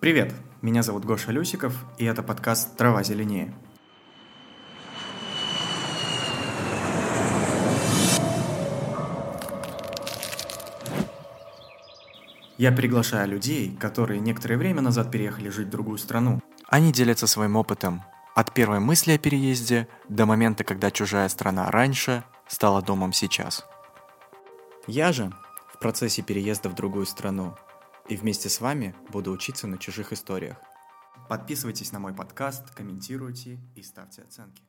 Привет, меня зовут Гоша Люсиков, и это подкаст «Трава зеленее». Я приглашаю людей, которые некоторое время назад переехали жить в другую страну. Они делятся своим опытом от первой мысли о переезде до момента, когда чужая страна раньше стала домом сейчас. Я же в процессе переезда в другую страну и вместе с вами буду учиться на чужих историях. Подписывайтесь на мой подкаст, комментируйте и ставьте оценки.